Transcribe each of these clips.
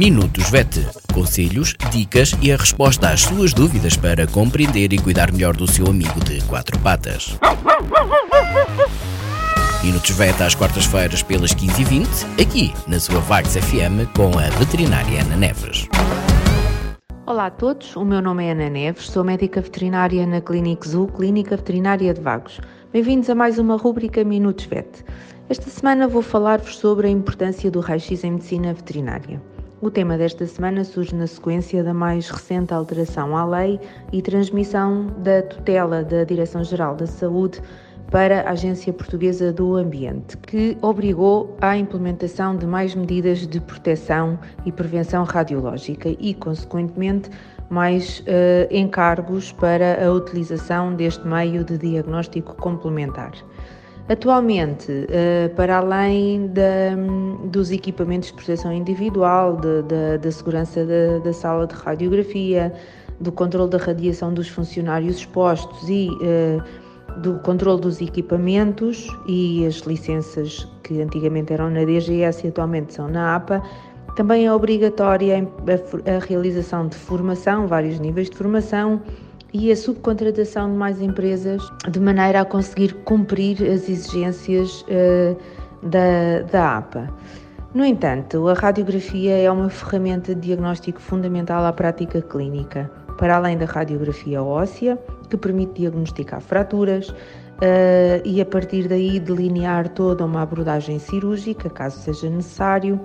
Minutos VET. Conselhos, dicas e a resposta às suas dúvidas para compreender e cuidar melhor do seu amigo de quatro patas. Minutos VET às quartas-feiras pelas 15h20, aqui na sua Vagos FM com a veterinária Ana Neves. Olá a todos, o meu nome é Ana Neves, sou médica veterinária na Clínica Zoo, Clínica Veterinária de Vagos. Bem-vindos a mais uma rúbrica Minutos VET. Esta semana vou falar-vos sobre a importância do raio-x em medicina veterinária. O tema desta semana surge na sequência da mais recente alteração à lei e transmissão da tutela da Direção-Geral da Saúde para a Agência Portuguesa do Ambiente, que obrigou à implementação de mais medidas de proteção e prevenção radiológica e, consequentemente, mais uh, encargos para a utilização deste meio de diagnóstico complementar. Atualmente, uh, para além dos equipamentos de proteção individual, da segurança da, sala de radiografia, do controle da radiação dos funcionários expostos e uh, do controle dos equipamentos e as licenças que antigamente eram na DGS e atualmente são na APA, também é obrigatória a, realização de formação, vários níveis de formação e a subcontratação de mais empresas de maneira a conseguir cumprir as exigências uh, da, da APA. No entanto, a radiografia é uma ferramenta de diagnóstico fundamental à prática clínica, para além da radiografia óssea, que permite diagnosticar fraturas uh, e, a partir daí, delinear toda uma abordagem cirúrgica, caso seja necessário.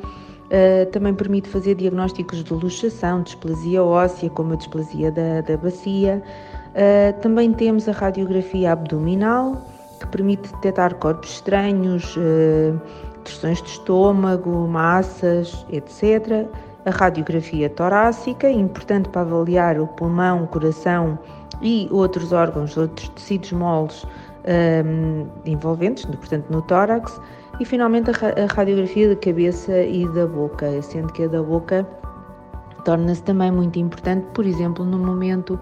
Uh, também permite fazer diagnósticos de luxação, displasia óssea, como a displasia da, da bacia. Uh, também temos a radiografia abdominal, que permite detectar corpos estranhos, uh, de estômago, massas, etc. A radiografia torácica, importante para avaliar o pulmão, o coração e outros órgãos, outros tecidos moles um, envolventes, portanto no tórax, e finalmente a, radiografia da cabeça e da boca, sendo que a da boca torna-se também muito importante, por exemplo, no momento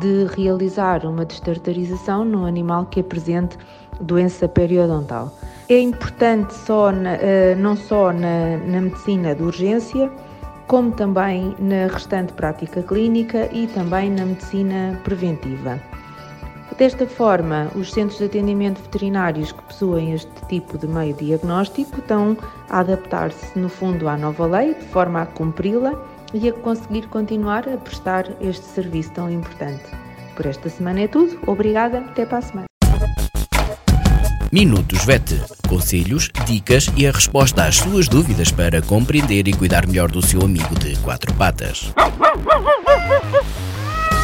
de realizar uma destartarização no animal que apresente doença periodontal. É importante só na, eh, não só na, na medicina de urgência, como também na restante prática clínica e também na medicina preventiva. Desta forma, os centros de atendimento veterinários que possuem este tipo de meio diagnóstico estão a adaptar-se, no fundo, à nova lei, de forma a cumpri-la e a conseguir continuar a prestar este serviço tão importante. Por esta semana é tudo. Obrigada. Até para a semana. Minutos VET. Conselhos, dicas e a resposta às suas dúvidas para compreender e cuidar melhor do seu amigo de quatro patas.